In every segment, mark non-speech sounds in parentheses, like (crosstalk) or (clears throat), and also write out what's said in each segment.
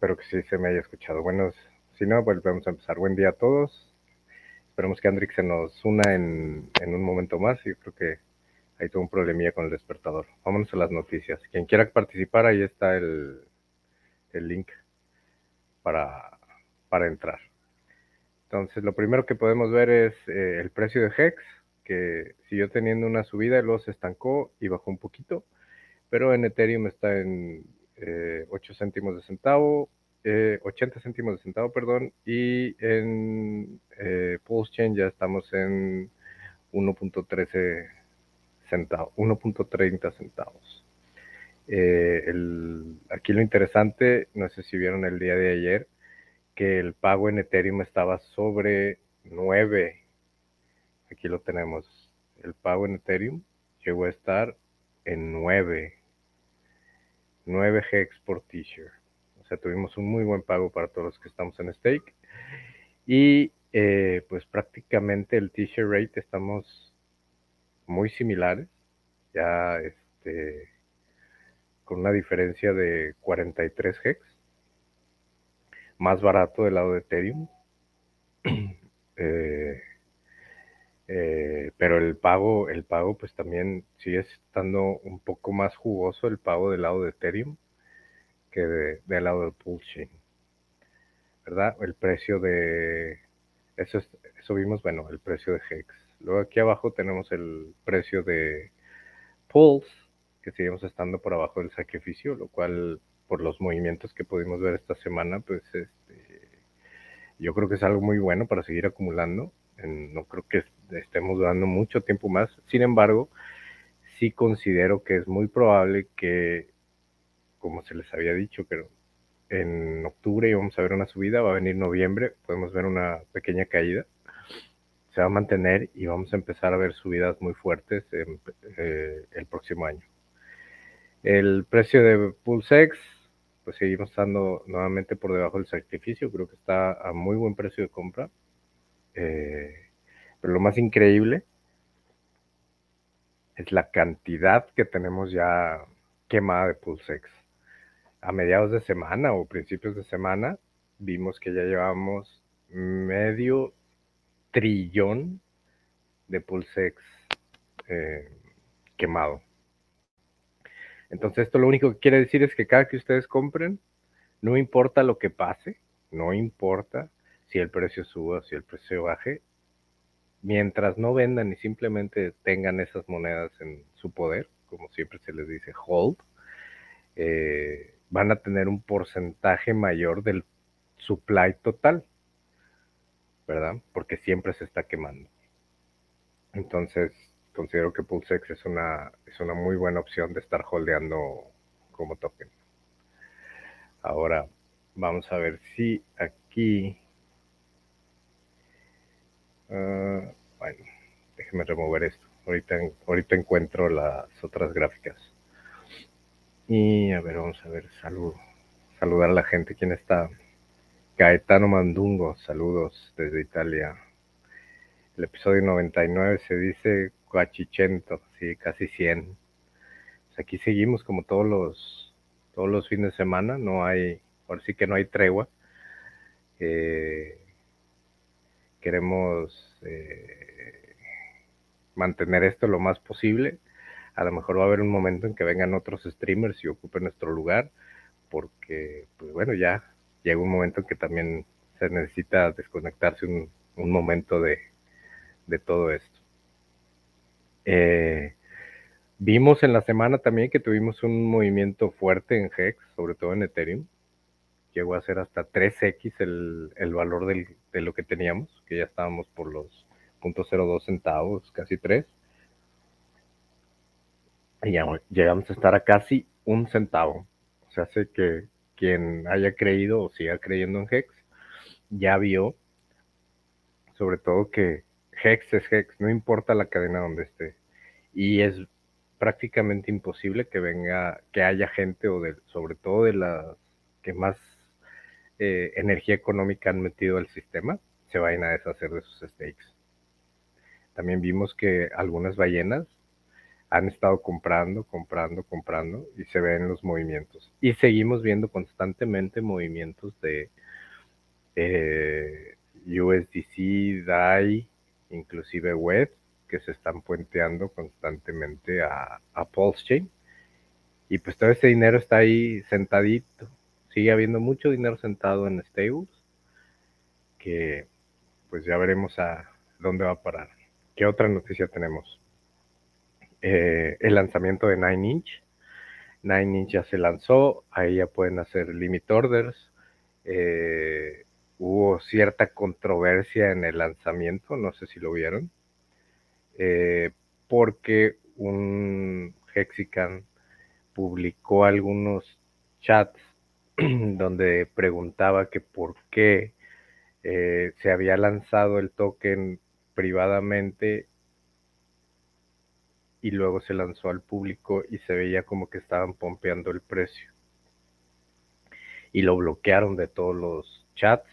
espero que sí se me haya escuchado. Bueno, si no, volvemos a empezar. Buen día a todos. Esperemos que Andrix se nos una en, un momento más. Yo creo que hay todo un problemilla con el despertador. Vámonos a las noticias. Quien quiera participar, ahí está el, link para, para entrar. Entonces, lo primero que podemos ver es eh, el precio de Hex, que siguió teniendo una subida luego se estancó y bajó un poquito, pero en Ethereum está en 8 eh, céntimos de centavo, 80 eh, céntimos de centavo, perdón, y en Pulse Chain ya estamos en 1.13 centavos, 1.30 centavos. aquí lo interesante, no sé si vieron el día de ayer, que el pago en Ethereum estaba sobre 9. Aquí lo tenemos. El pago en Ethereum llegó a estar en 9. 9 hex por t-shirt. O sea, tuvimos un muy buen pago para todos los que estamos en stake. Y eh, pues prácticamente el t-shirt rate estamos muy similares. Ya este con una diferencia de 43 hex más barato del lado de Ethereum. (clears throat) Eh, eh, pero el pago, el pago pues también sigue estando un poco más jugoso el pago del lado de Ethereum que del lado del Pulse ¿Verdad? El precio de... Eso, eso vimos, bueno, el precio de Hex. Luego aquí abajo tenemos el precio de Pulse, que seguimos estando por abajo del sacrificio, lo cual por los movimientos que pudimos ver esta semana, pues este, yo creo que es algo muy bueno para seguir acumulando. No creo que estemos dando mucho tiempo más. Sin embargo, sí considero que es muy probable que, como se les había dicho, pero en octubre íbamos a ver una subida, va a venir noviembre, podemos ver una pequeña caída. Se va a mantener y vamos a empezar a ver subidas muy fuertes eh, el próximo año. El precio de PulseX pues seguimos estando nuevamente por debajo del sacrificio, creo que está a muy buen precio de compra. Eh, pero lo más increíble es la cantidad que tenemos ya quemada de Pulsex. A mediados de semana o principios de semana vimos que ya llevamos medio trillón de Pulsex eh, quemado. Entonces esto lo único que quiere decir es que cada que ustedes compren, no importa lo que pase, no importa si el precio suba, si el precio baje, mientras no vendan y simplemente tengan esas monedas en su poder, como siempre se les dice hold, eh, van a tener un porcentaje mayor del supply total, ¿verdad? Porque siempre se está quemando. Entonces, considero que PulseX es una, es una muy buena opción de estar holdeando como token. Ahora vamos a ver si aquí... Ah, bueno, déjeme remover esto. Ahorita, ahorita encuentro las otras gráficas. Y a ver, vamos a ver, salud, saludar a la gente. ¿Quién está? Gaetano Mandungo, saludos desde Italia. El episodio 99 se dice Coachichento, sí, casi 100. Pues aquí seguimos como todos los, todos los fines de semana, no hay, ahora sí que no hay tregua. Eh, queremos eh, mantener esto lo más posible. A lo mejor va a haber un momento en que vengan otros streamers y ocupen nuestro lugar, porque, pues bueno, ya llega un momento en que también se necesita desconectarse un, momento de, de todo esto. Eh, vimos en la semana también que tuvimos un movimiento fuerte en Hex, sobre todo en Ethereum. Llegó a ser hasta 3x el, valor de lo que teníamos, que ya estábamos por los 0.02 centavos, casi 3. Y ya llegamos a estar a casi un centavo. O sea, hace que quien haya creído o siga creyendo en Hex ya vio, sobre todo que Hex es Hex, no importa la cadena donde esté. Y es prácticamente imposible que venga, que haya gente o de, sobre todo de las que más eh, energía económica han metido al sistema, se vayan a deshacer de sus stakes. También vimos que algunas ballenas han estado comprando, comprando, comprando y se ven los movimientos. Y seguimos viendo constantemente movimientos de eh, USDC, DAI, inclusive web, que se están puenteando constantemente a, a Pulse Chain. Y pues todo ese dinero está ahí sentadito. Sigue habiendo mucho dinero sentado en stables que pues ya veremos a dónde va a parar. ¿Qué otra noticia tenemos? Eh, el lanzamiento de Nine Inch. Nine Inch ya se lanzó, ahí ya pueden hacer limit orders. Eh, hubo cierta controversia en el lanzamiento, no sé si lo vieron, eh, porque un Hexican publicó algunos chats (clears throat) donde preguntaba que por qué se había lanzado el token privadamente y luego se lanzó al público y se veía como que estaban pompeando el precio. Y lo bloquearon de todos los chats,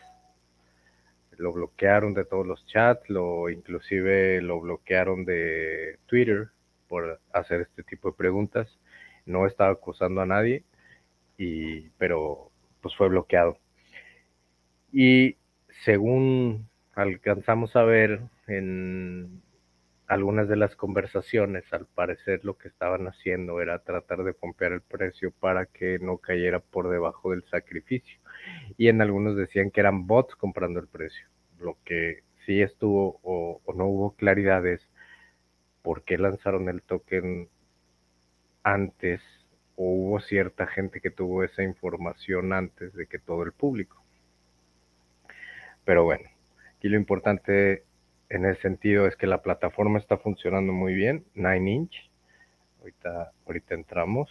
lo bloquearon de todos los chats, lo inclusive lo bloquearon de Twitter por hacer este tipo de preguntas. No estaba acusando a nadie, y, pero pues fue bloqueado. Y según alcanzamos a ver en algunas de las conversaciones, al parecer lo que estaban haciendo era tratar de pompear el precio para que no cayera por debajo del sacrificio. Y en algunos decían que eran bots comprando el precio. Lo que sí estuvo o, no hubo claridad es por qué lanzaron el token antes o hubo cierta gente que tuvo esa información antes de que todo el público. Pero bueno, aquí lo importante en ese sentido es que la plataforma está funcionando muy bien, Nine Inch. Ahorita, ahorita entramos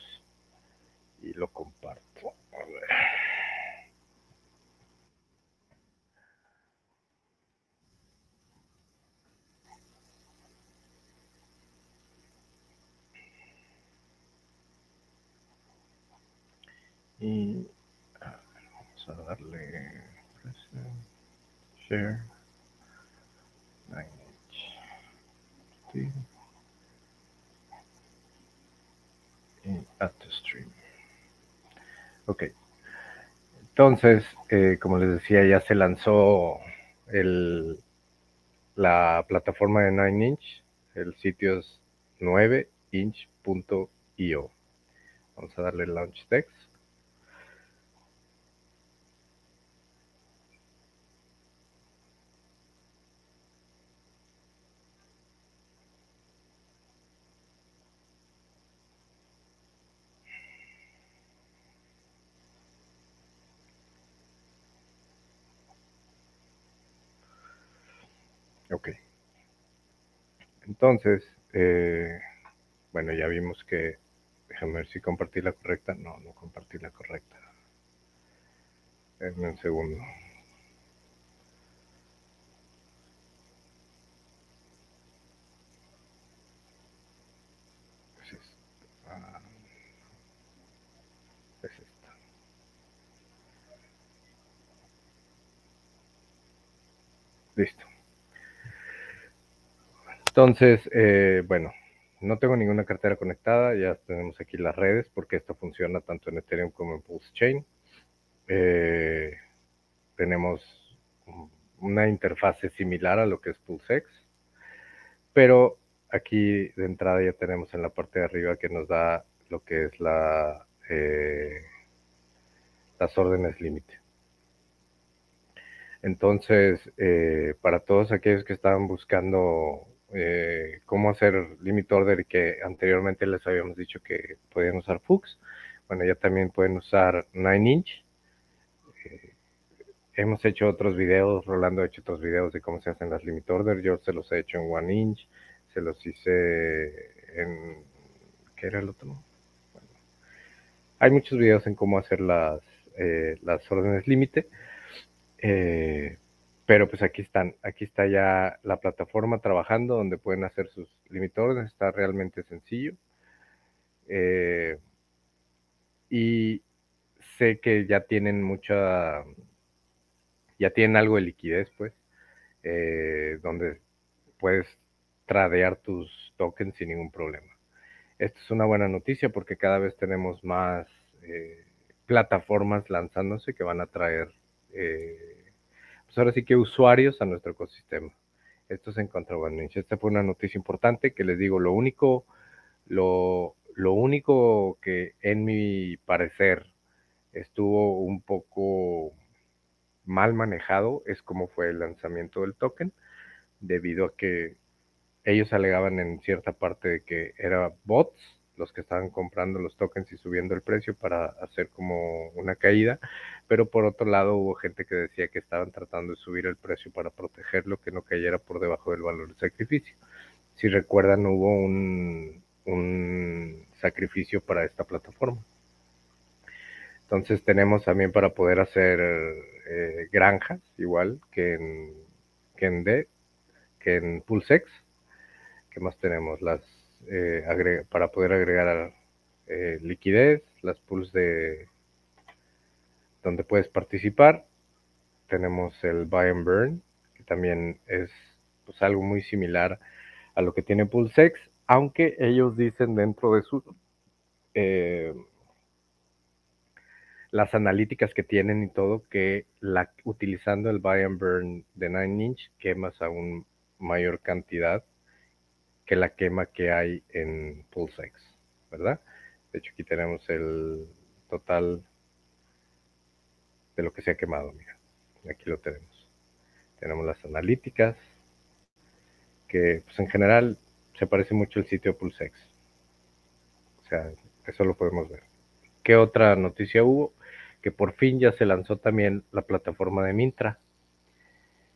y lo comparto. A ver. Y vamos a darle share. at the stream. Ok. Entonces, eh, como les decía, ya se lanzó el, la plataforma de 9inch. El sitio es 9inch.io. Vamos a darle launch text. Ok. Entonces, eh, bueno, ya vimos que, déjame ver si compartí la correcta. No, no compartí la correcta. En un segundo. Ah. Listo. Entonces, eh, bueno, no tengo ninguna cartera conectada, ya tenemos aquí las redes porque esto funciona tanto en Ethereum como en Pulse Chain. Eh, tenemos una interfase similar a lo que es PulseX, pero aquí de entrada ya tenemos en la parte de arriba que nos da lo que es eh, las órdenes límite. Entonces, para todos aquellos que estaban buscando eh, cómo hacer limit order y que anteriormente les habíamos dicho que podían usar Fux. Bueno, ya también pueden usar 9 inch. Eh, hemos hecho otros videos, Rolando ha hecho otros videos de cómo se hacen las limit order. Yo se los he hecho en 1 inch, se los hice en... ¿Qué era el otro? hay muchos videos en cómo hacer las, eh, las órdenes límite. Pero pues aquí están, aquí está ya la plataforma trabajando donde pueden hacer sus limitadores, está realmente sencillo. Eh, y sé que ya tienen mucha, ya tienen algo de liquidez, pues, eh, donde puedes tradear tus tokens sin ningún problema. Esto es una buena noticia porque cada vez tenemos más eh, plataformas lanzándose que van a traer, eh, pues ahora sí que usuarios a nuestro ecosistema. Esto es en contra de Esta fue una noticia importante que les digo, lo único, lo, lo único que en mi parecer estuvo un poco mal manejado es cómo fue el lanzamiento del token, debido a que ellos alegaban en cierta parte de que era bots los que estaban comprando los tokens y subiendo el precio para hacer como una caída, pero por otro lado hubo gente que decía que estaban tratando de subir el precio para protegerlo, que no cayera por debajo del valor del sacrificio. Si recuerdan, hubo un, un sacrificio para esta plataforma. Entonces tenemos también para poder hacer eh, granjas, igual que en, D, que en Pulsex. ¿Qué más tenemos? Las eh, para poder agregar eh, liquidez, las pools de donde puedes participar. Tenemos el buy and burn, que también es pues, algo muy similar a lo que tiene Pulsex, aunque ellos dicen dentro de su las analíticas que tienen y todo, que utilizando el buy and burn de 9 inch quemas aún mayor cantidad que la quema que hay en PulseX, ¿verdad? De hecho, aquí tenemos el total de lo que se ha quemado, mira. Aquí lo tenemos. Tenemos las analíticas, que pues en general se parece mucho al sitio PulseX. O sea, eso lo podemos ver. ¿Qué otra noticia hubo? Que por fin ya se lanzó también la plataforma de Mintra.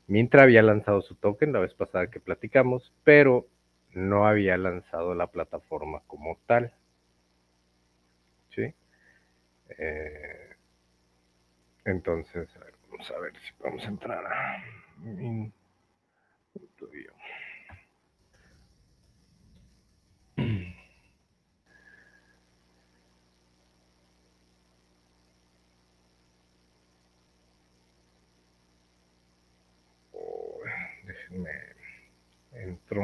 Mintra había lanzado su token la vez pasada que platicamos, pero no había lanzado la plataforma como tal. ¿Sí? Eh, entonces, vamos a ver si podemos entrar a (clears throat) me entro.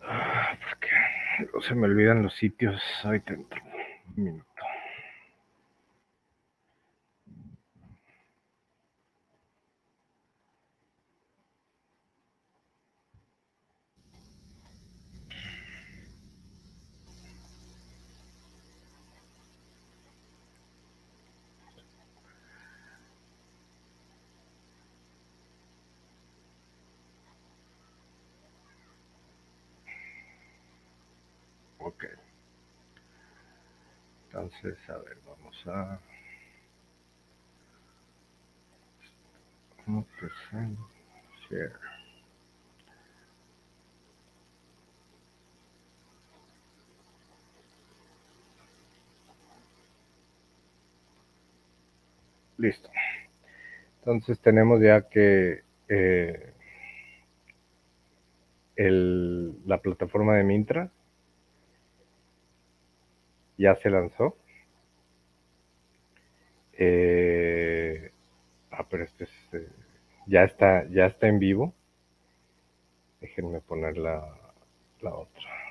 Ah, porque no se me olvidan los sitios. Un minuto. Ok. Entonces, a ver, vamos a... Share. Listo. Entonces tenemos ya que eh, el, la plataforma de Mintra ya se lanzó. Eh, ah, pero este es, eh, ya está, ya está en vivo. Déjenme poner la, la otra.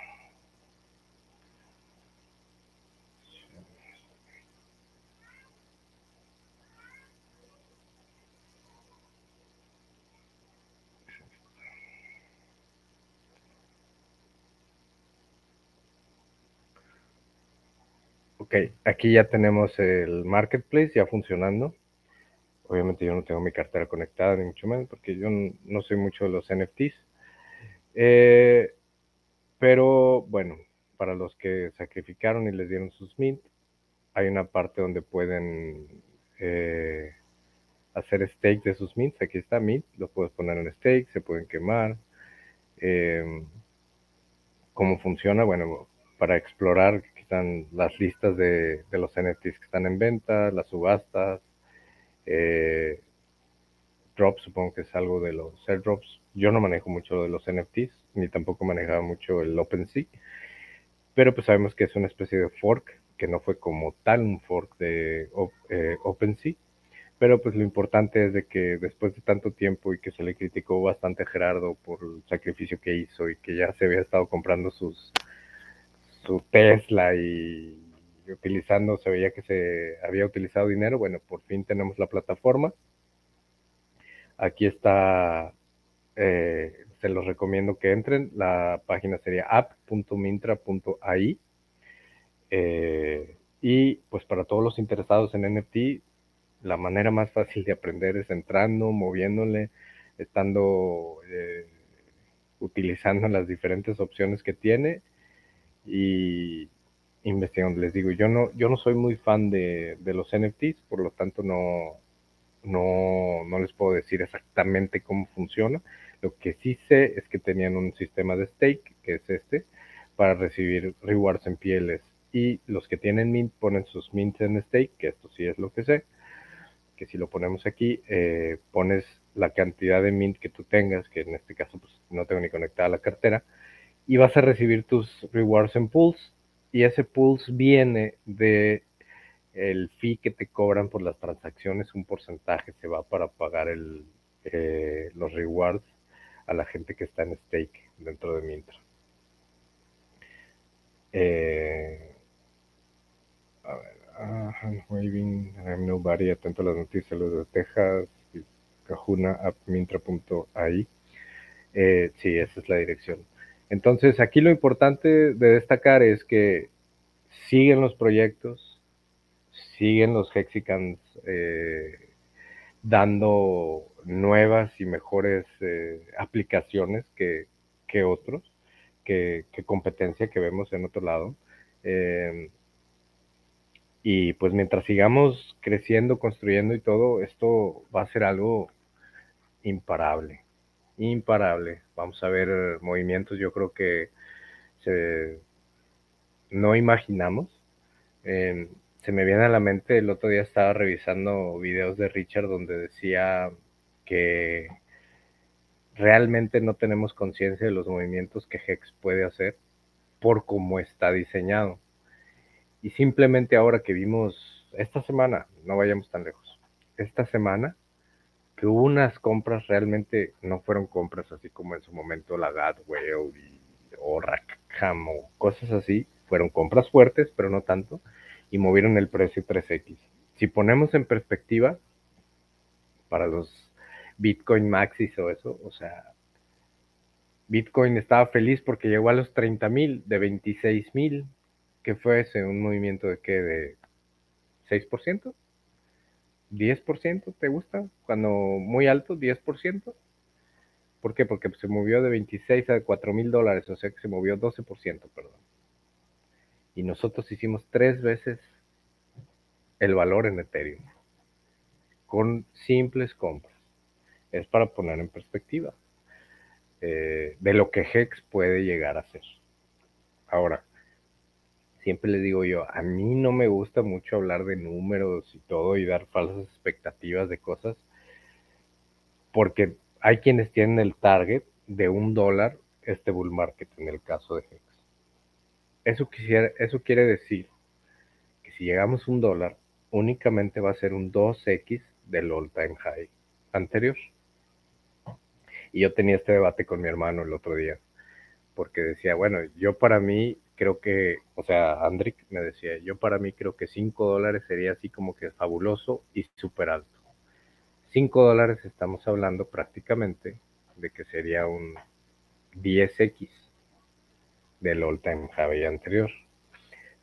Ok, aquí ya tenemos el marketplace ya funcionando. Obviamente yo no tengo mi cartera conectada, ni mucho menos, porque yo no soy mucho de los NFTs. Eh, pero bueno, para los que sacrificaron y les dieron sus mint, hay una parte donde pueden eh, hacer stake de sus mints. Aquí está mint, lo puedes poner en stake, se pueden quemar. Eh, ¿Cómo funciona? Bueno, para explorar están las listas de, los NFTs que están en venta, las subastas, eh, drops, supongo que es algo de los airdrops. Yo no manejo mucho de los NFTs, ni tampoco manejaba mucho el OpenSea, pero pues sabemos que es una especie de fork, que no fue como tal un fork de eh, OpenSea, Pero pues lo importante es de que después de tanto tiempo y que se le criticó bastante a Gerardo por el sacrificio que hizo y que ya se había estado comprando sus su Tesla y utilizando, se veía que se había utilizado dinero, bueno, por fin tenemos la plataforma. Aquí está, eh, se los recomiendo que entren, la página sería app.mintra.ai. Eh, y pues para todos los interesados en NFT, la manera más fácil de aprender es entrando, moviéndole, estando eh, utilizando las diferentes opciones que tiene y investigando. Les digo, yo no, yo no soy muy fan de, de los NFTs, por lo tanto no, no, no les puedo decir exactamente cómo funciona. Lo que sí sé es que tenían un sistema de stake, que es este, para recibir rewards en pieles. Y los que tienen mint ponen sus mints en stake, que esto sí es lo que sé que si lo ponemos aquí, eh, pones la cantidad de mint que tú tengas, que en este caso pues, no tengo ni conectada la cartera, y vas a recibir tus rewards en pools, y ese pools viene de el fee que te cobran por las transacciones, un porcentaje se va para pagar el, eh, los rewards a la gente que está en stake dentro de Mintra. Eh, a ver. Uh, waving, I'm nobody, atento a las noticias, los de Texas, Cajuna, appmintra.ai. Eh, sí, esa es la dirección. Entonces, aquí lo importante de destacar es que siguen los proyectos, siguen los Hexicans eh, dando nuevas y mejores eh, aplicaciones que, otros, que, que, competencia que vemos en otro lado. Eh, y pues mientras sigamos creciendo, construyendo y todo, esto va a ser algo imparable, imparable. Vamos a ver movimientos, yo creo que no imaginamos. Em, se me viene a la mente, el otro día estaba revisando videos de Richard donde decía que realmente no tenemos conciencia de los movimientos que Hex puede hacer por cómo está diseñado. Y simplemente ahora que vimos esta semana, no vayamos tan lejos, esta semana, que hubo unas compras realmente no fueron compras así como en su momento la Gatway o Rackham o cosas así, fueron compras fuertes, pero no tanto, y movieron el precio 3X. Si ponemos en perspectiva, para los Bitcoin Maxis o eso, o sea, Bitcoin estaba feliz porque llegó a los 30 mil, de 26 mil, que fue ese un movimiento de qué, de 6%, 10%, ¿te gusta? Cuando muy alto, 10%. ¿Por qué? Porque se movió de 26 a 4 mil dólares, o sea que se movió 12%, perdón. Y nosotros hicimos tres veces el valor en Ethereum, con simples compras. Es para poner en perspectiva eh, de lo que Hex puede llegar a ser. Ahora, siempre les digo yo, a mí no me gusta mucho hablar de números y todo y dar falsas expectativas de cosas, porque hay quienes tienen el target de un dólar este bull market en el caso de Hex. Eso, quisiera, eso quiere decir que si llegamos a un dólar, únicamente va a ser un 2x del all time high anterior. Y yo tenía este debate con mi hermano el otro día, porque decía, bueno, yo para mí creo que, o sea, Andrick me decía, yo para mí creo que 5 dólares sería así como que fabuloso y súper alto. 5 dólares estamos hablando prácticamente de que sería un 10x del all time high anterior.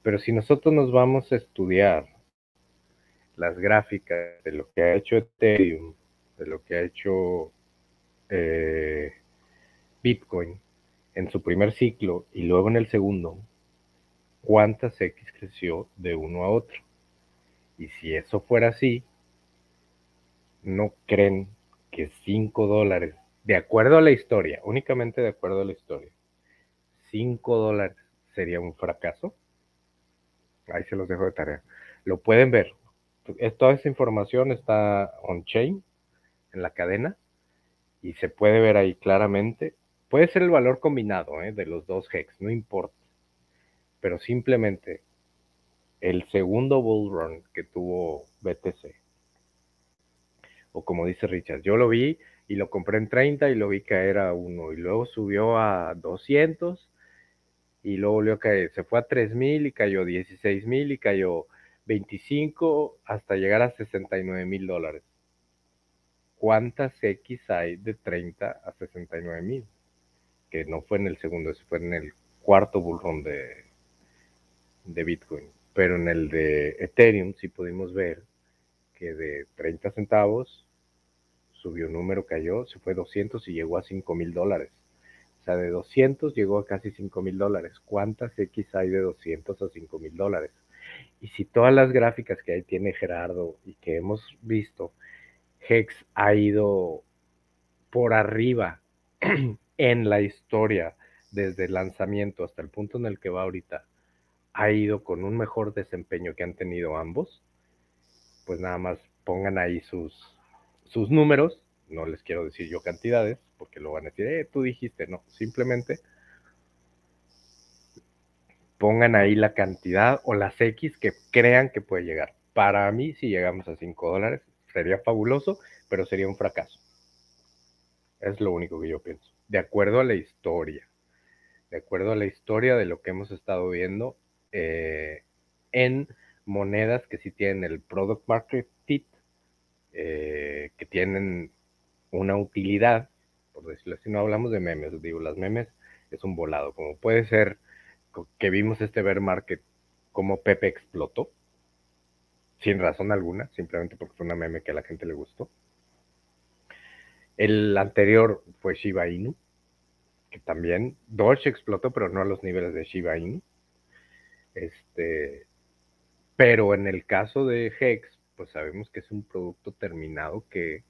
Pero si nosotros nos vamos a estudiar las gráficas de lo que ha hecho Ethereum, de lo que ha hecho eh, Bitcoin, en su primer ciclo y luego en el segundo, cuántas X creció de uno a otro. Y si eso fuera así, ¿no creen que 5 dólares, de acuerdo a la historia, únicamente de acuerdo a la historia, 5 dólares sería un fracaso? Ahí se los dejo de tarea. Lo pueden ver. Toda esa información está on-chain, en la cadena, y se puede ver ahí claramente Puede ser el valor combinado ¿eh? de los dos hex, no importa. Pero simplemente el segundo bull run que tuvo BTC O como dice Richard, yo lo vi y lo compré en 30 y lo vi caer a 1 y luego subió a 200 y luego volvió a caer, se fue a 3000 y cayó 16000 y cayó 25 hasta llegar a 69 mil dólares. ¿Cuántas X hay de 30 a 69 mil? Que no fue en el segundo, eso fue en el cuarto bullrun de, de Bitcoin. Pero en el de Ethereum sí pudimos ver que de 30 centavos subió un número, cayó, se fue 200 y llegó a 5 mil dólares. O sea, de 200 llegó a casi 5 mil dólares. ¿Cuántas X hay de 200 a 5 mil dólares? Y si todas las gráficas que ahí tiene Gerardo y que hemos visto, Hex ha ido por arriba (clears throat) en la historia desde el lanzamiento hasta el punto en el que va ahorita, ha ido con un mejor desempeño que han tenido ambos, pues nada más pongan ahí sus números, no les quiero decir yo cantidades, porque lo van a decir, eh, tú dijiste, no, simplemente pongan ahí la cantidad o las X que crean que puede llegar. Para mí, si llegamos a 5 dólares, sería fabuloso, pero sería un fracaso. Es lo único que yo pienso. De acuerdo a la historia, de acuerdo a la historia de lo que hemos estado viendo eh, en monedas que sí tienen el product market fit eh, que tienen una utilidad, por decirlo así, no hablamos de memes, digo, las memes es un volado, como puede ser que vimos este bear market como Pepe explotó, sin razón alguna, simplemente porque fue una meme que a la gente le gustó. El anterior fue Shiba Inu, que también Doge explotó, pero no a los niveles de Shiba Inu. Este, pero en el caso de Hex, pues sabemos que es un producto terminado que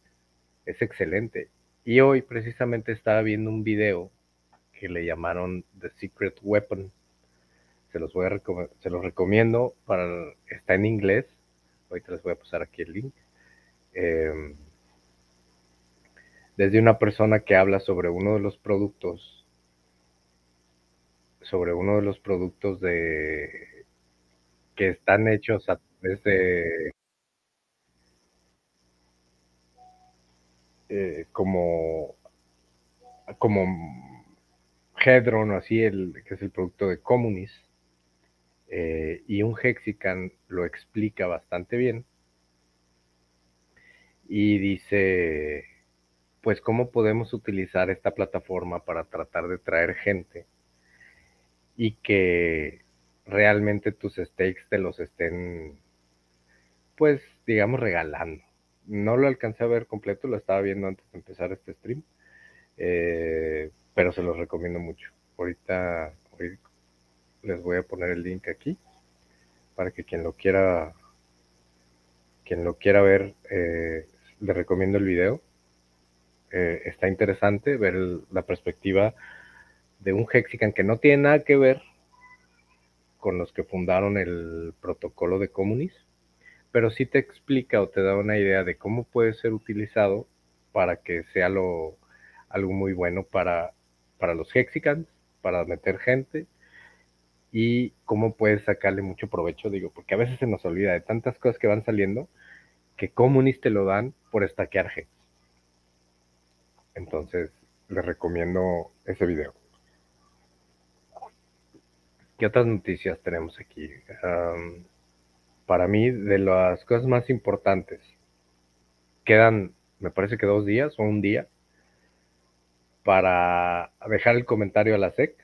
es excelente. Y hoy precisamente estaba viendo un video que le llamaron The Secret Weapon. Se los voy a se los recomiendo para está en inglés. Ahorita les voy a pasar aquí el link. Em, desde una persona que habla sobre uno de los productos sobre uno de los productos de que están hechos a través de Eh, como, como Hedron o así, el, que es el producto de Comunis, eh, y un Hexican lo explica bastante bien. Y dice, pues cómo podemos utilizar esta plataforma para tratar de traer gente y que realmente tus stakes te los estén, pues, digamos, regalando no lo alcancé a ver completo, lo estaba viendo antes de empezar este stream, eh, pero se los recomiendo mucho. Ahorita, les voy a poner el link aquí para que quien lo quiera, quien lo quiera ver, eh, le recomiendo el video. Eh, está interesante ver la perspectiva de un Hexican que no tiene nada que ver con los que fundaron el protocolo de Comunis pero sí te explica o te da una idea de cómo puede ser utilizado para que sea lo, algo muy bueno para, para los Hexicans, para meter gente y cómo puedes sacarle mucho provecho, digo, porque a veces se nos olvida de tantas cosas que van saliendo que Comunis te lo dan por estaquear Hex. Entonces, les recomiendo ese video. ¿Qué otras noticias tenemos aquí? para mí, de las cosas más importantes. Quedan, me parece que dos días o un día para dejar el comentario a la SEC.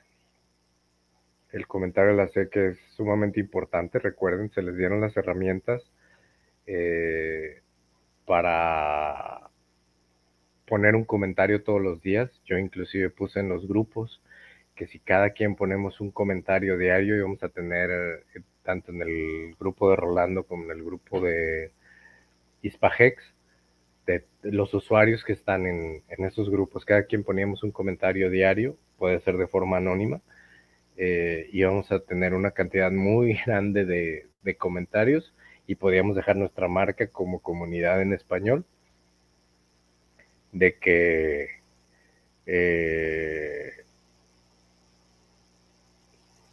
El comentario a la SEC es sumamente importante. Recuerden, se les dieron las herramientas eh, para poner un comentario todos los días. Yo inclusive puse en los grupos que si cada quien ponemos un comentario diario íbamos a tener eh, tanto en el grupo de Rolando como en el grupo de Hispahex, de, los usuarios que están en, esos grupos. Cada quien poníamos un comentario diario, puede ser de forma anónima, eh, y vamos a tener una cantidad muy (laughs) grande de, comentarios y podíamos dejar nuestra marca como comunidad en español de que eh,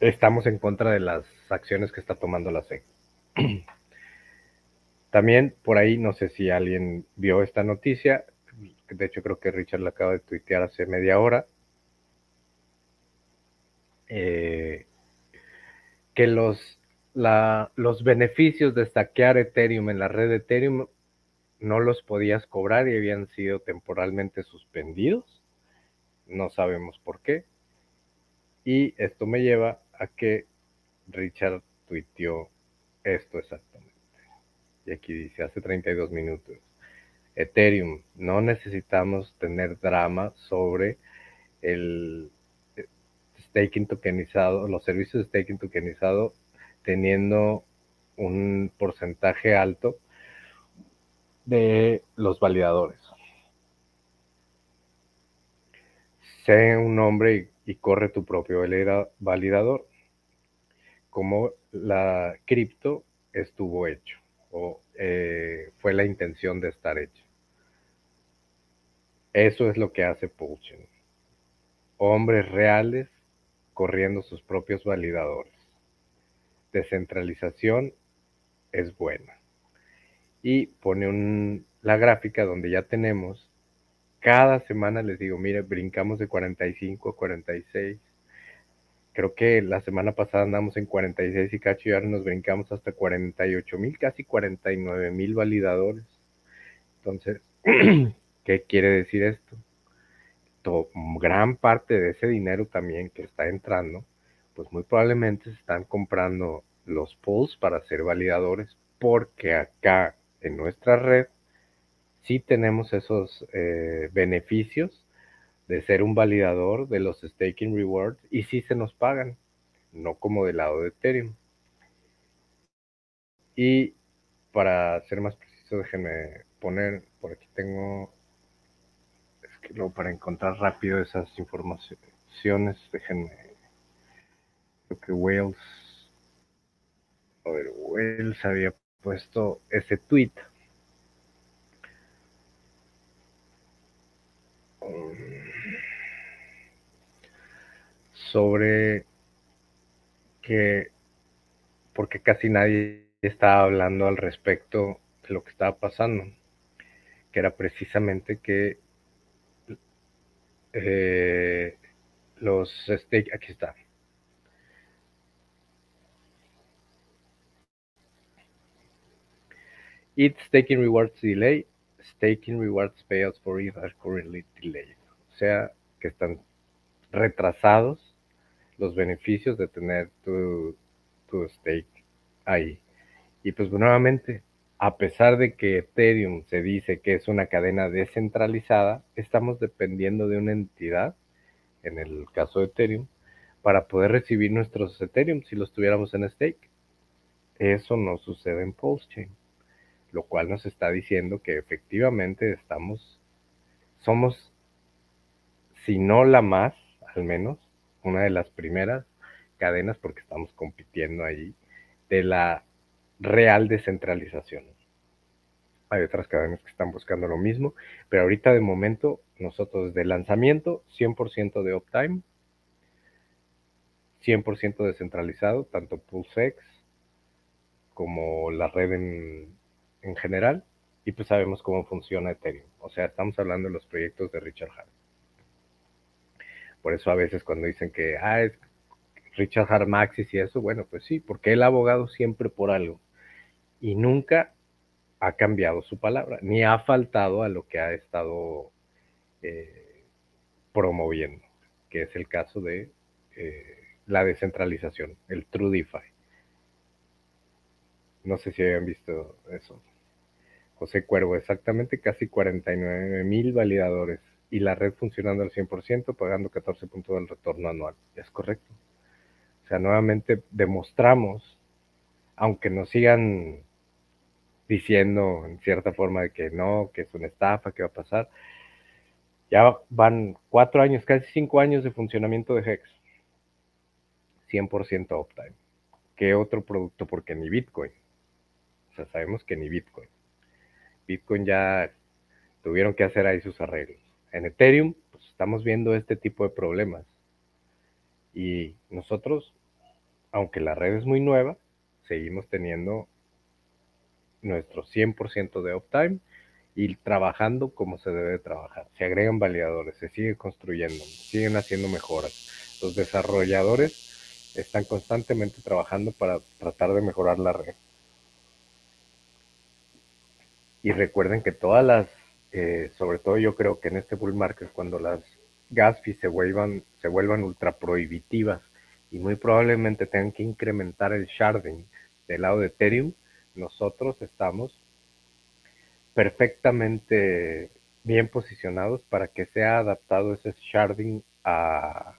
estamos en contra de las acciones que está tomando la SEC. (clears throat) También por ahí, no sé si alguien vio esta noticia, de hecho creo que Richard la acaba de tuitear hace media hora, eh, que los, los beneficios de stackear Ethereum en la red de Ethereum no los podías cobrar y habían sido temporalmente suspendidos. No sabemos por qué. Y esto me lleva a que Richard tuiteó esto exactamente. Y aquí dice, hace 32 minutos. Ethereum, no necesitamos tener drama sobre el staking tokenizado, los servicios de staking tokenizado teniendo un porcentaje alto de los validadores. Sé un hombre y, corre tu propio validador, como la cripto estuvo hecho o eh, fue la intención de estar hecho. Eso es lo que hace Pulsion. Hombres reales corriendo sus propios validadores. Descentralización es buena y pone la gráfica donde ya tenemos, cada semana les digo, mire, brincamos de 45 a 46. Creo que la semana pasada andamos en 46 y cacho y ahora nos brincamos hasta 48 mil, casi 49 mil validadores. Entonces, (clears throat) ¿qué quiere decir esto? gran parte de ese dinero también que está entrando, pues muy probablemente se están comprando los pools para ser validadores, porque acá en nuestra red sí tenemos esos eh, beneficios de ser un validador de los staking rewards y sí se nos pagan, no como del lado de Ethereum. Y para ser más preciso, déjenme poner, por aquí tengo, es que luego para encontrar rápido esas informaciones, déjenme, creo que Wales, a ver, Wales había puesto ese tweet. sobre que porque casi nadie estaba hablando al respecto de lo que estaba pasando, que era precisamente que eh, los stake, aquí está, It staking rewards delay, staking rewards payouts for it are currently delayed. O sea, que están retrasados los beneficios de tener tu, tu stake ahí. Y pues nuevamente, a pesar de que Ethereum se dice que es una cadena descentralizada, estamos dependiendo de una entidad, en el caso de Ethereum, para poder recibir nuestros Ethereum si los tuviéramos en stake. Eso no sucede en Pulse Chain lo cual nos está diciendo que efectivamente estamos, somos, si no la más, al menos, una de las primeras cadenas, porque estamos compitiendo ahí, de la real descentralización. Hay otras cadenas que están buscando lo mismo, pero ahorita de momento nosotros de lanzamiento 100% de uptime, 100% descentralizado, tanto PulseX como la red en en general y pues sabemos cómo funciona Ethereum. O sea, estamos hablando de los proyectos de Richard Hart. Por eso a veces cuando dicen que, ah, es Richard Hart Maxis y eso, bueno, pues sí, porque él ha abogado siempre por algo y nunca ha cambiado su palabra, ni ha faltado a lo que ha estado eh, promoviendo, que es el caso de eh, la descentralización, el True DeFi. No sé si habían visto eso. José Cuervo, exactamente casi 49 mil validadores y la red funcionando al 100%, pagando 14 puntos del retorno anual. Es correcto. O sea, nuevamente demostramos, aunque nos sigan diciendo en cierta forma de que no, que es una estafa, que va a pasar, ya van cuatro años, casi cinco años de funcionamiento de Hex. 100% uptime. ¿Qué otro producto? Porque ni Bitcoin. Sabemos que ni Bitcoin. Bitcoin ya tuvieron que hacer ahí sus arreglos. En Ethereum, pues estamos viendo este tipo de problemas. Y nosotros, aunque la red es muy nueva, seguimos teniendo nuestro 100% de uptime y trabajando como se debe trabajar. Se agregan validadores, se sigue construyendo, siguen haciendo mejoras. Los desarrolladores están constantemente trabajando para tratar de mejorar la red. Y recuerden que todas las, eh, sobre todo yo creo que en este bull market, cuando las gas fees se vuelvan, se vuelvan ultra prohibitivas y muy probablemente tengan que incrementar el sharding del lado de Ethereum, nosotros estamos perfectamente bien posicionados para que sea adaptado ese sharding a,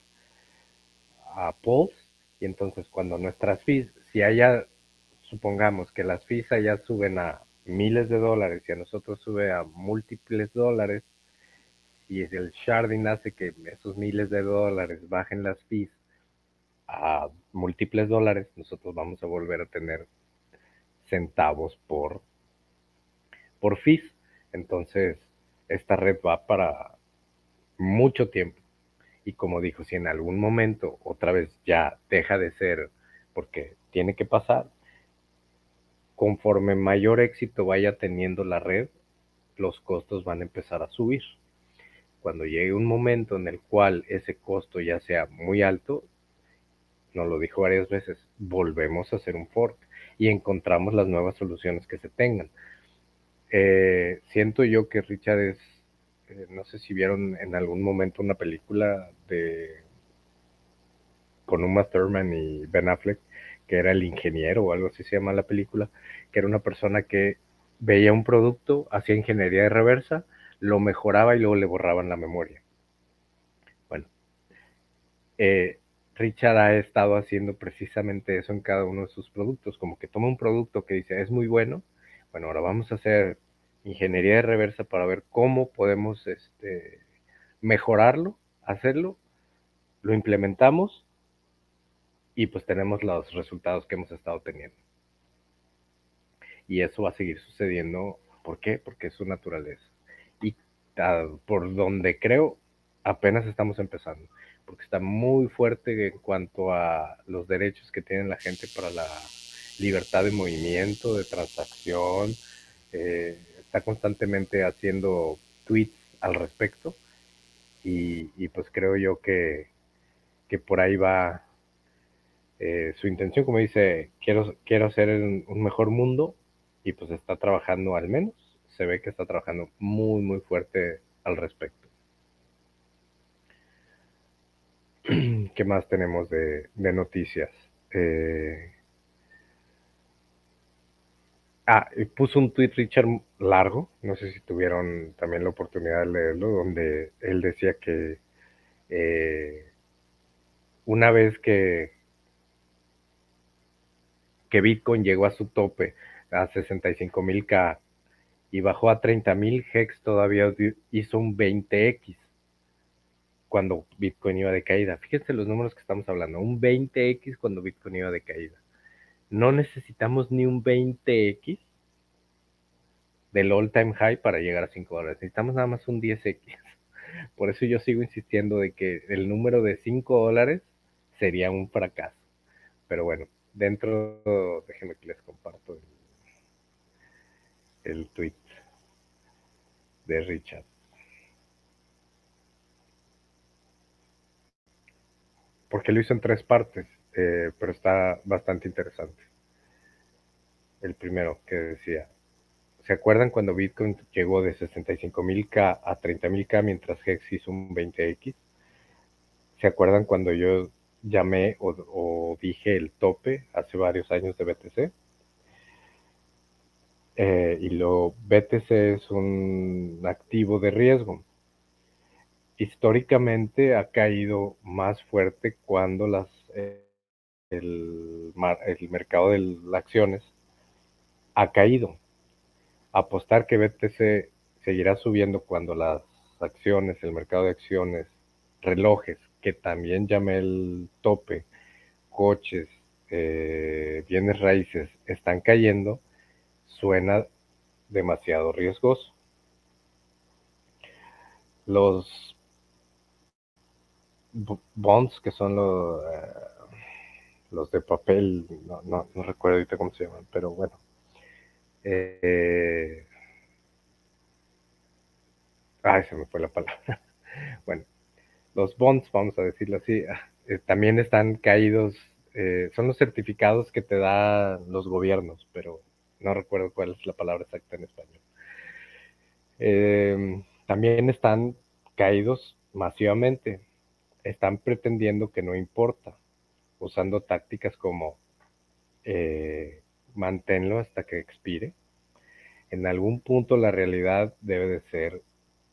a Pulse y entonces cuando nuestras fees, si haya, supongamos que las fees allá suben a miles de dólares y a nosotros sube a múltiples dólares y el sharding hace que esos miles de dólares bajen las fees a múltiples dólares, nosotros vamos a volver a tener centavos por, por fees. Entonces, esta red va para mucho tiempo. Y como dijo, si en algún momento otra vez ya deja de ser, porque tiene que pasar, conforme mayor éxito vaya teniendo la red, los costos van a empezar a subir. Cuando llegue un momento en el cual ese costo ya sea muy alto, nos lo dijo varias veces, volvemos a hacer un fork y encontramos las nuevas soluciones que se tengan. Eh, siento yo que Richard es, eh, no sé si vieron en algún momento una película de con Uma Thurman y Ben Affleck, que era el ingeniero o algo así se llama la película, que era una persona que veía un producto, hacía ingeniería de reversa, lo mejoraba y luego le borraban la memoria. Bueno, eh, Richard ha estado haciendo precisamente eso en cada uno de sus productos, como que toma un producto que dice es muy bueno, bueno, ahora vamos a hacer ingeniería de reversa para ver cómo podemos este, mejorarlo, hacerlo, lo implementamos y pues tenemos los resultados que hemos estado teniendo. Y eso va a seguir sucediendo. ¿Por qué? Porque es su naturaleza. Y por donde creo, apenas estamos empezando porque está muy fuerte en cuanto a los derechos que tiene la gente para la libertad de movimiento, de transacción. Eh, está constantemente haciendo tweets al respecto y, pues creo yo que, por ahí va eh, su intención, como dice, quiero, quiero hacer un mejor mundo y pues está trabajando al menos, se ve que está trabajando muy, muy fuerte al respecto. (clears throat) ¿Qué más tenemos de, noticias? Eh, ah, puso un tweet Richard largo, no sé si tuvieron también la oportunidad de leerlo, donde él decía que eh, una vez que, que Bitcoin llegó a su tope a 65 mil K y bajó a 30 mil, Hex todavía hizo un 20X cuando Bitcoin iba de caída. Fíjense los números que estamos hablando, un 20x cuando Bitcoin iba de caída. No necesitamos ni un 20x del all time high para llegar a 5 dólares. Necesitamos nada más un 10x. (laughs) Por eso yo sigo insistiendo de que el número de 5 dólares sería un fracaso. Pero bueno, dentro, déjenme que les comparto el, el tweet de Richard. porque lo hizo en tres partes, eh, pero está bastante interesante. El primero que decía, ¿se acuerdan cuando Bitcoin llegó de 65.000K a 30.000K mientras Hex hizo un 20X? ¿Se acuerdan cuando yo llamé o, dije el tope hace varios años de BTC? Eh, y lo BTC es un activo de riesgo históricamente ha caído más fuerte cuando las, eh, el, el, mercado de las acciones ha caído. Apostar que BTC seguirá subiendo cuando las acciones, el mercado de acciones, relojes, que también llamé el tope, coches, eh, bienes raíces, están cayendo, suena demasiado riesgoso. Los bonds, que son los, eh, los de papel, no, no, recuerdo ahorita cómo se llaman, pero bueno, Eh, ay, se me fue la palabra. (laughs) bueno, los bonds, vamos a decirlo así, ah, eh, también están caídos, eh, son los certificados que te dan los gobiernos, pero no recuerdo cuál es la palabra exacta en español. Em, también están caídos masivamente, están pretendiendo que no importa, usando tácticas como eh, manténlo hasta que expire. En algún punto la realidad debe de ser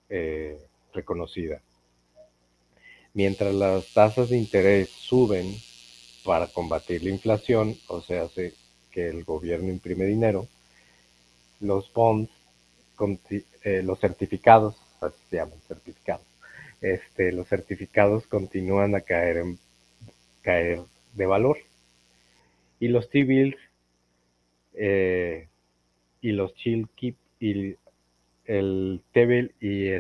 eh, reconocida. Mientras las tasas de interés suben para combatir la inflación, o sea, hace que el gobierno imprime dinero, los bonds, eh, los certificados, así se llaman certificados, este, los certificados continúan a caer, en, caer de valor. Y los T-bills eh, y los chill keep y el T-bill y,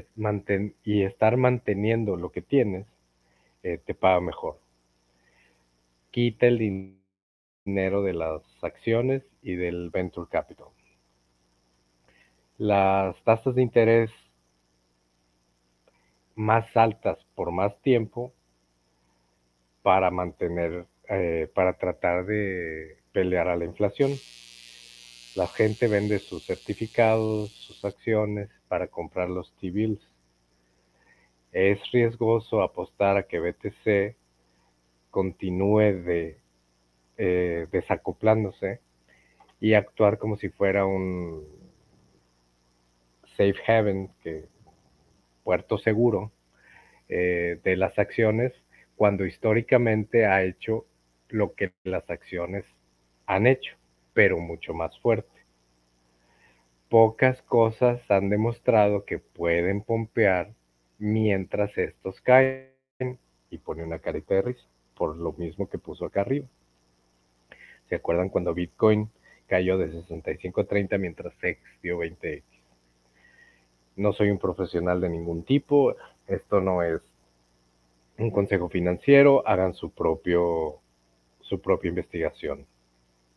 y estar manteniendo lo que tienes eh, te paga mejor. Quita el dinero de las acciones y del venture capital. Las tasas de interés más altas por más tiempo para mantener, eh, para tratar de pelear a la inflación. La gente vende sus certificados, sus acciones para comprar los T-bills es riesgoso apostar a que BTC continúe eh, desacoplándose y actuar como si fuera un safe haven, puerto seguro eh, de las acciones, cuando históricamente ha hecho lo que las acciones han hecho, pero mucho más fuerte. Pocas cosas han demostrado que pueden pompear mientras estos caen y pone una carita de risa, por lo mismo que puso acá arriba. ¿Se acuerdan cuando Bitcoin cayó de 65 a 30 mientras SEX dio 20X? No soy un profesional de ningún tipo, esto no es un consejo financiero, hagan su propio su propia investigación.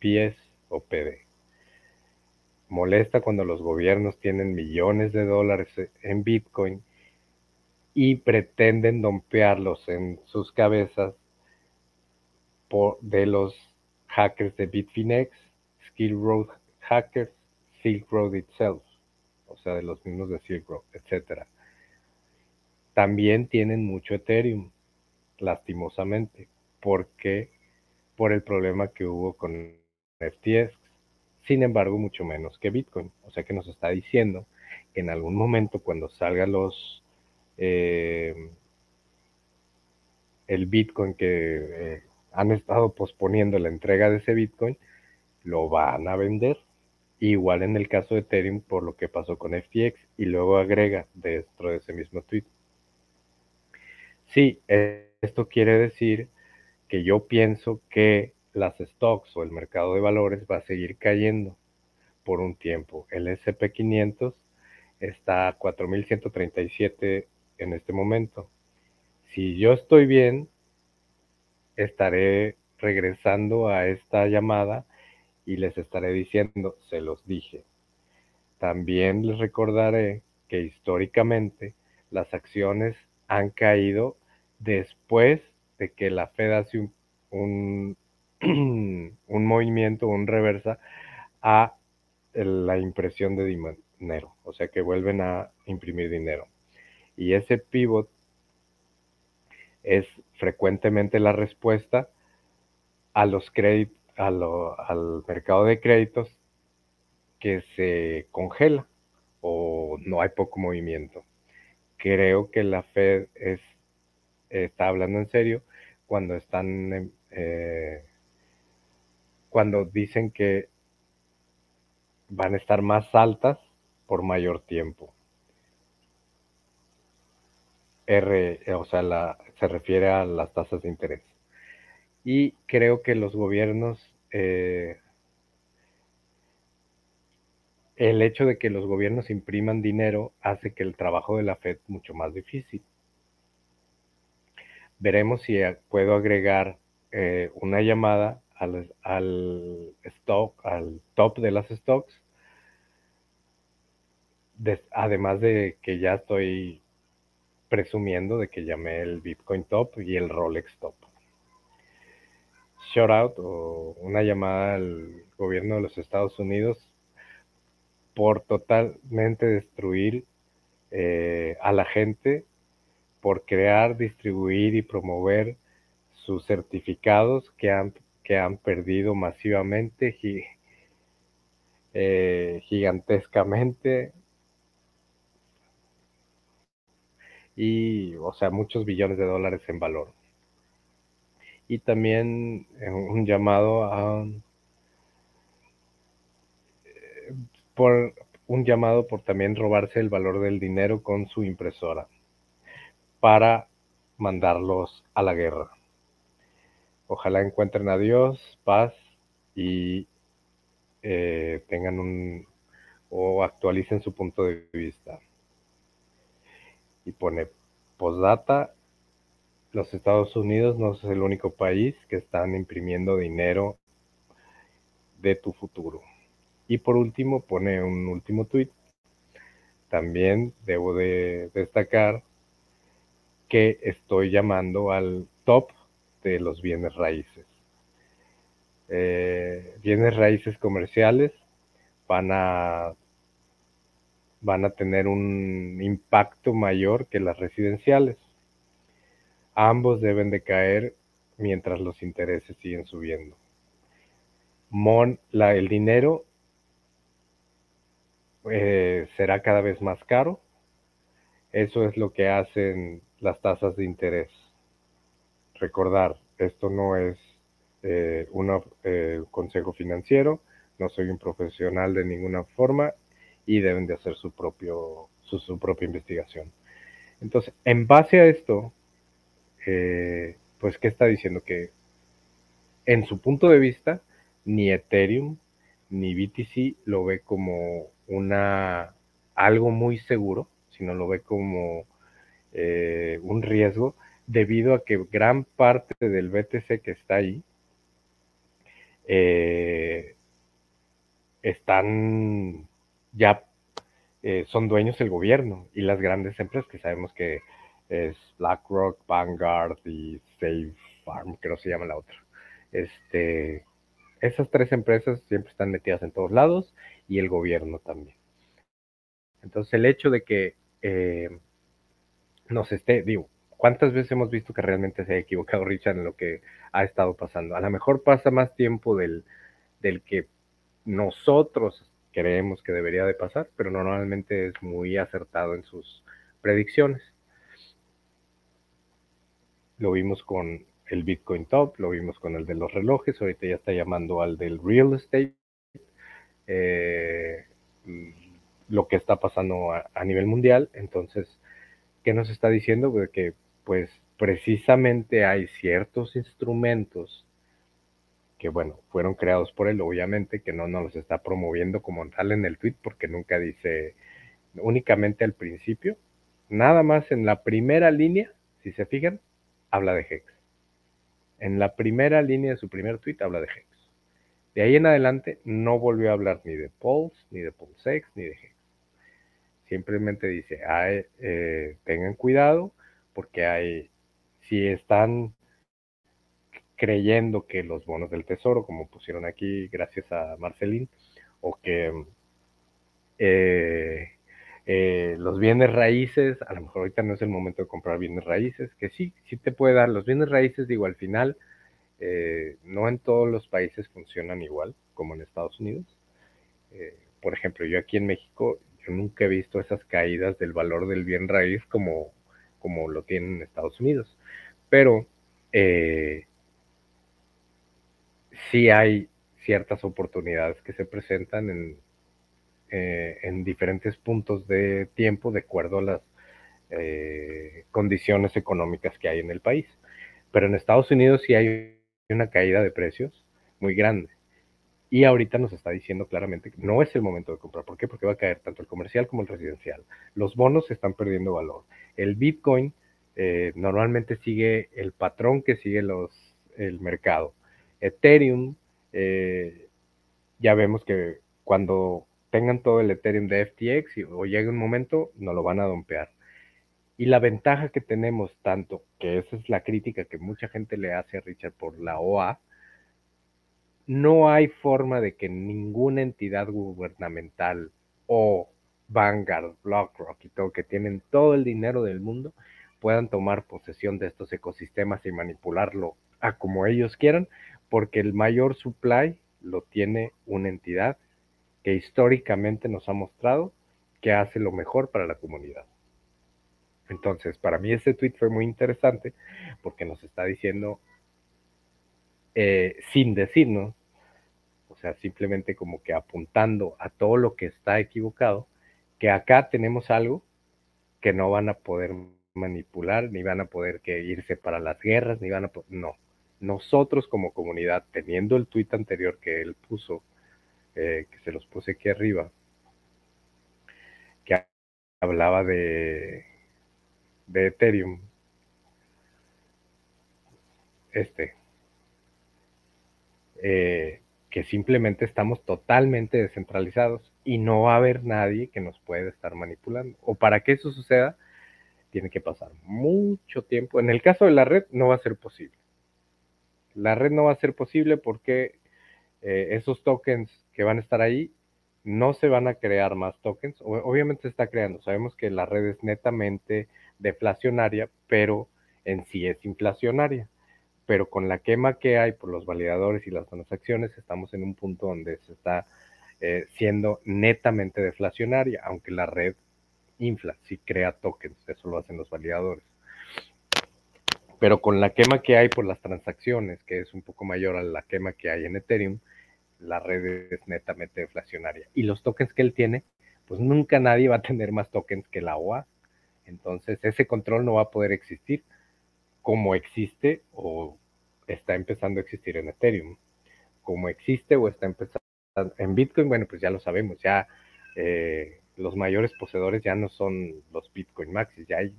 PIES o PD. Molesta cuando los gobiernos tienen millones de dólares en Bitcoin y pretenden dompearlos en sus cabezas por, de los hackers de Bitfinex, Skill Road Hackers, Silk Road itself, o sea, de los mismos de Silk Road, etc. También tienen mucho Ethereum, lastimosamente, porque por el problema que hubo con FTX, sin embargo, mucho menos que Bitcoin. O sea que nos está diciendo que en algún momento cuando salgan los eh, el Bitcoin que eh, han estado posponiendo la entrega de ese Bitcoin, lo van a vender. Igual en el caso de Ethereum por lo que pasó con FTX y luego agrega dentro de ese mismo tweet. Sí, esto quiere decir que yo pienso que las stocks o el mercado de valores va a seguir cayendo por un tiempo. El SP500 está a 4.137 en este momento. Si yo estoy bien, estaré regresando a esta llamada y les estaré diciendo, se los dije. También les recordaré que históricamente las acciones han caído después de que la Fed hace un, un, (clears throat) movimiento, un reversa a la impresión de dinero, o sea que vuelven a imprimir dinero. Y ese pivot es frecuentemente la respuesta a los créditos, al mercado de créditos que se congela o no hay poco movimiento. Creo que la Fed es, está hablando en serio cuando están eh, cuando dicen que van a estar más altas por mayor tiempo. R, eh, o sea, se refiere a las tasas de interés. Y creo que los gobiernos, eh, el hecho de que los gobiernos impriman dinero hace que el trabajo de la Fed mucho más difícil. Veremos si puedo agregar eh, una llamada al, al stock, al top de las stocks, además de que ya estoy presumiendo de que llamé el Bitcoin Top y el Rolex Top. Shout out o una llamada al gobierno de los Estados Unidos por totalmente destruir eh, a la gente, por crear, distribuir y promover sus certificados que han, que han perdido masivamente, eh, gigantescamente y, o sea, muchos billones de dólares en valor. Y también eh, un llamado a eh, por un llamado por también robarse el valor del dinero con su impresora para mandarlos a la guerra. Ojalá encuentren a Dios, paz y eh, tengan un o actualicen su punto de vista y pone postdata, los Estados Unidos no es el único país que están imprimiendo dinero de tu futuro. Y por último pone un último tweet. También debo de destacar que estoy llamando al top de los bienes raíces. Eh, bienes raíces comerciales van a van a tener un impacto mayor que las residenciales. Ambos deben de caer mientras los intereses siguen subiendo. Mon, la, el dinero eh, será cada vez más caro. Eso es lo que hacen las tasas de interés. Recordar, esto no es eh, un eh, consejo financiero, no soy un profesional de ninguna forma y deben de hacer su, propio, su, propia investigación. Entonces, en base a esto, eh, pues, ¿qué está diciendo? Que en su punto de vista, ni Ethereum ni BTC lo ve como una algo muy seguro, sino lo ve como eh, un riesgo debido a que gran parte del BTC que está ahí eh, están ya eh, son dueños el gobierno y las grandes empresas que sabemos que es BlackRock, Vanguard y Save Farm, creo que se llama la otra. Este, esas tres empresas siempre están metidas en todos lados y el gobierno también. Entonces el hecho de que eh, nos esté, digo, ¿cuántas veces hemos visto que realmente se ha equivocado Richard en lo que ha estado pasando? A lo mejor pasa más tiempo del, del que nosotros creemos que debería de pasar, pero normalmente es muy acertado en sus predicciones. Lo vimos con el Bitcoin Top, lo vimos con el de los relojes, ahorita ya está llamando al del real estate. Eh, lo que está pasando a, nivel mundial. Entonces, ¿qué nos está diciendo? que pues precisamente hay ciertos instrumentos que bueno, fueron creados por él, obviamente, que no nos los está promoviendo como tal en el tweet, porque nunca dice únicamente al principio, nada más en la primera línea, si se fijan, habla de Hex. En la primera línea de su primer tweet habla de Hex. De ahí en adelante no volvió a hablar ni de Pulse, ni de PulseX, ni de Hex. Simplemente dice, eh, tengan cuidado porque hay, si están creyendo que los bonos del tesoro, como pusieron aquí gracias a Marcelín, o que eh, eh, los bienes raíces, a lo mejor ahorita no es el momento de comprar bienes raíces, que sí, sí te puede dar. Los bienes raíces, digo, al final, eh, no en todos los países funcionan igual como en Estados Unidos. por ejemplo, yo aquí en México, yo nunca he visto esas caídas del valor del bien raíz como, como lo tienen en Estados Unidos. Pero sí hay ciertas oportunidades que se presentan en, eh, en diferentes puntos de tiempo de acuerdo a las eh, condiciones económicas que hay en el país. Pero en Estados Unidos sí hay una caída de precios muy grande. Y ahorita nos está diciendo claramente que no es el momento de comprar. ¿Por qué? Porque va a caer tanto el comercial como el residencial. Los bonos están perdiendo valor. El Bitcoin eh, normalmente sigue el patrón que sigue los, el mercado. Ethereum, eh, ya vemos que cuando tengan todo el Ethereum de FTX y, o llegue un momento, no lo van a dompear. Y la ventaja que tenemos tanto, que esa es la crítica que mucha gente le hace a Richard por la OA, no hay forma de que ninguna entidad gubernamental o Vanguard, BlackRock y todo, que tienen todo el dinero del mundo, puedan tomar posesión de estos ecosistemas y manipularlo a como ellos quieran, porque el mayor supply lo tiene una entidad que históricamente nos ha mostrado que hace lo mejor para la comunidad. Entonces, para mí este tweet fue muy interesante porque nos está diciendo, eh, sin decirnos, o sea, simplemente como que apuntando a todo lo que está equivocado, que acá tenemos algo que no van a poder manipular, ni van a poder que irse para las guerras, ni van a no. Nosotros como comunidad, teniendo el tuit anterior que él puso, eh, que se los puse aquí arriba, que hablaba de, Ethereum, este, eh, que simplemente estamos totalmente descentralizados y no va a haber nadie que nos pueda estar manipulando. O para que eso suceda, tiene que pasar mucho tiempo. En el caso de la red no va a ser posible. La red no va a ser posible porque eh, esos tokens que van a estar ahí no se van a crear más tokens. obviamente se está creando. Sabemos que la red es netamente deflacionaria, pero en sí es inflacionaria. Pero con la quema que hay por los validadores y las transacciones, estamos en un punto donde se está eh, siendo netamente deflacionaria, aunque la red infla, si crea tokens, eso lo hacen los validadores. Pero con la quema que hay por las transacciones, que es un poco mayor a la quema que hay en Ethereum, la red es netamente deflacionaria. Y los tokens que él tiene, pues nunca nadie va a tener más tokens que la OA. Entonces ese control no va a poder existir como existe o está empezando a existir en Ethereum. Como existe o está empezando en Bitcoin, bueno, pues ya lo sabemos, ya eh, los mayores poseedores ya no son los Bitcoin Maxis, ya hay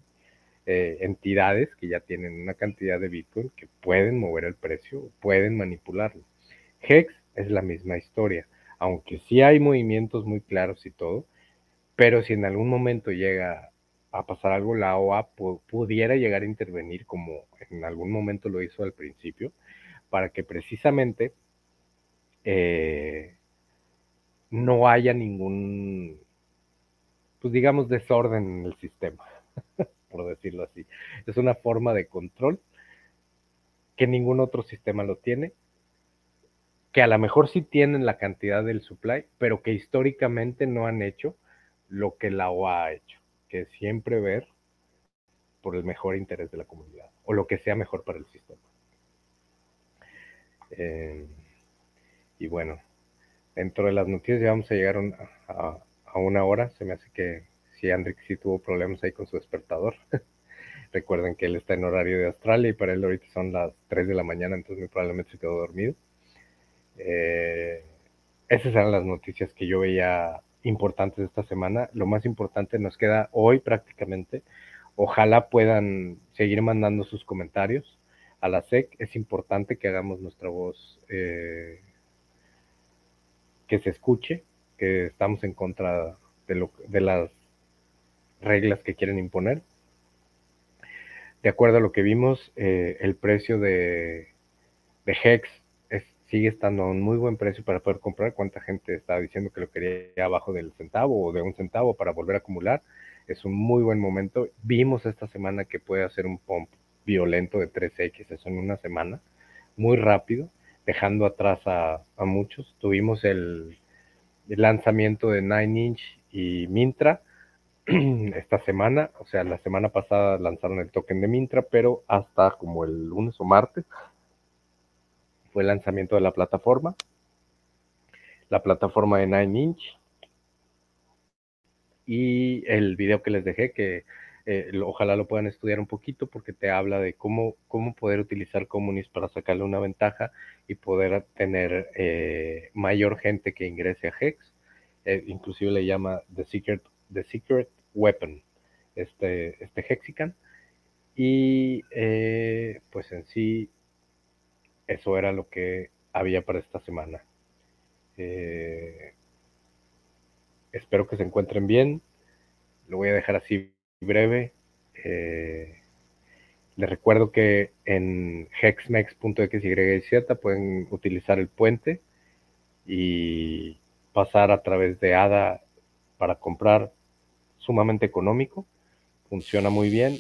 eh, entidades que ya tienen una cantidad de Bitcoin que pueden mover el precio, pueden manipularlo. Hex es la misma historia, aunque sí hay movimientos muy claros y todo, pero si en algún momento llega a pasar algo, la OA pudiera llegar a intervenir como en algún momento lo hizo al principio, para que precisamente eh, no haya ningún pues digamos, desorden en el sistema, (laughs) por decirlo así. Es una forma de control que ningún otro sistema lo tiene, que a lo mejor sí tienen la cantidad del supply, pero que históricamente no han hecho lo que la OA ha hecho, que es siempre ver por el mejor interés de la comunidad o lo que sea mejor para el sistema. Eh, y bueno, dentro de las noticias ya vamos a llegar a, a una hora. Se me hace que si Andrick sí tuvo problemas ahí con su despertador. (laughs) Recuerden que él está en horario de Australia y para él ahorita son las 3 de la mañana, entonces muy probablemente se quedó dormido. Eh, esas eran las noticias que yo veía importantes esta semana. Lo más importante nos queda hoy prácticamente. Ojalá puedan seguir mandando sus comentarios a la SEC. Es importante que hagamos nuestra voz eh, que se escuche que estamos en contra de, las reglas que quieren imponer. De acuerdo a lo que vimos, eh, el precio de, de Hex sigue estando a un muy buen precio para poder comprar. ¿Cuánta gente está diciendo que lo quería abajo del centavo o de un centavo para volver a acumular? Es un muy buen momento. Vimos esta semana que puede hacer un pump violento de 3X, eso en una semana, muy rápido, dejando atrás a, a muchos. Tuvimos el, el lanzamiento de Nine Inch y Mintra (clears throat) esta semana, o sea, la semana pasada lanzaron el token de Mintra, pero hasta como el lunes o martes fue el lanzamiento de la plataforma, la plataforma de Nine Inch y el video que les dejé que eh, ojalá lo puedan estudiar un poquito porque te habla de cómo, cómo poder utilizar Comunis para sacarle una ventaja y poder tener eh, mayor gente que ingrese a Hex. Eh, inclusive le llama The Secret, The Secret Weapon, este, este Hexican. Y pues en sí, eso era lo que había para esta semana. espero que se encuentren bien. Lo voy a dejar así breve. Eh, les recuerdo que en hexmex.xyz pueden utilizar el puente y pasar a través de ADA para comprar sumamente económico. Funciona muy bien.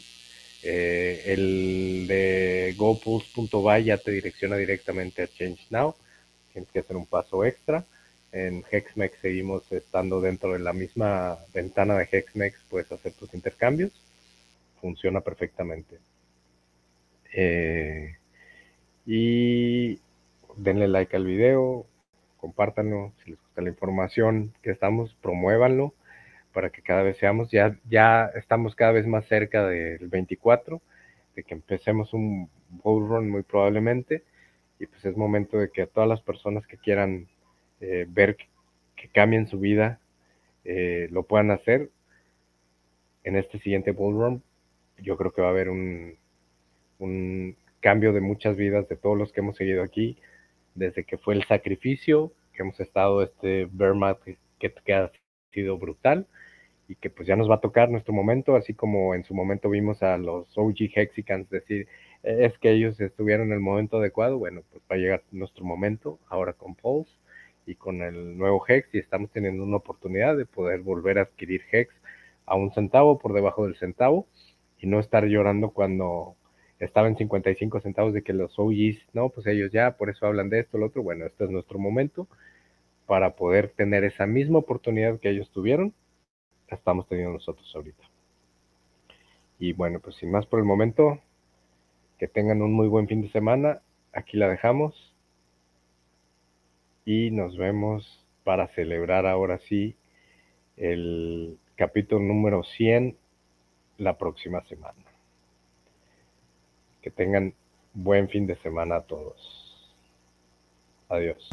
Eh, el de gopulse.by ya te direcciona directamente a Change Now. Tienes que hacer un paso extra. En Hexmex seguimos estando dentro de la misma ventana de Hexmex, puedes hacer tus intercambios. Funciona perfectamente. Eh, y denle like al video, compártanlo, si les gusta la información que estamos, promuévanlo para que cada vez seamos, ya, ya estamos cada vez más cerca del 24, de que empecemos un bull run muy probablemente, y pues es momento de que a todas las personas que quieran eh, ver que, cambien su vida, eh, lo puedan hacer en este siguiente bull run. Yo creo que va a haber un, un cambio de muchas vidas de todos los que hemos seguido aquí, desde que fue el sacrificio, que hemos estado este bear market que ha sido brutal y que pues ya nos va a tocar nuestro momento, así como en su momento vimos a los OG Hexicans decir, es que ellos estuvieron en el momento adecuado, bueno, pues va a llegar nuestro momento ahora con Pulse y con el nuevo Hex y estamos teniendo una oportunidad de poder volver a adquirir Hex a un centavo por debajo del centavo y no estar llorando cuando estaba en 55 centavos de que los OGs, no, pues ellos ya, por eso hablan de esto, lo otro. Bueno, este es nuestro momento para poder tener esa misma oportunidad que ellos tuvieron, la estamos teniendo nosotros ahorita. Y bueno, pues sin más por el momento, que tengan un muy buen fin de semana. Aquí la dejamos. Y nos vemos para celebrar ahora sí el capítulo número 100 la próxima semana. Que tengan buen fin de semana a todos. Adiós.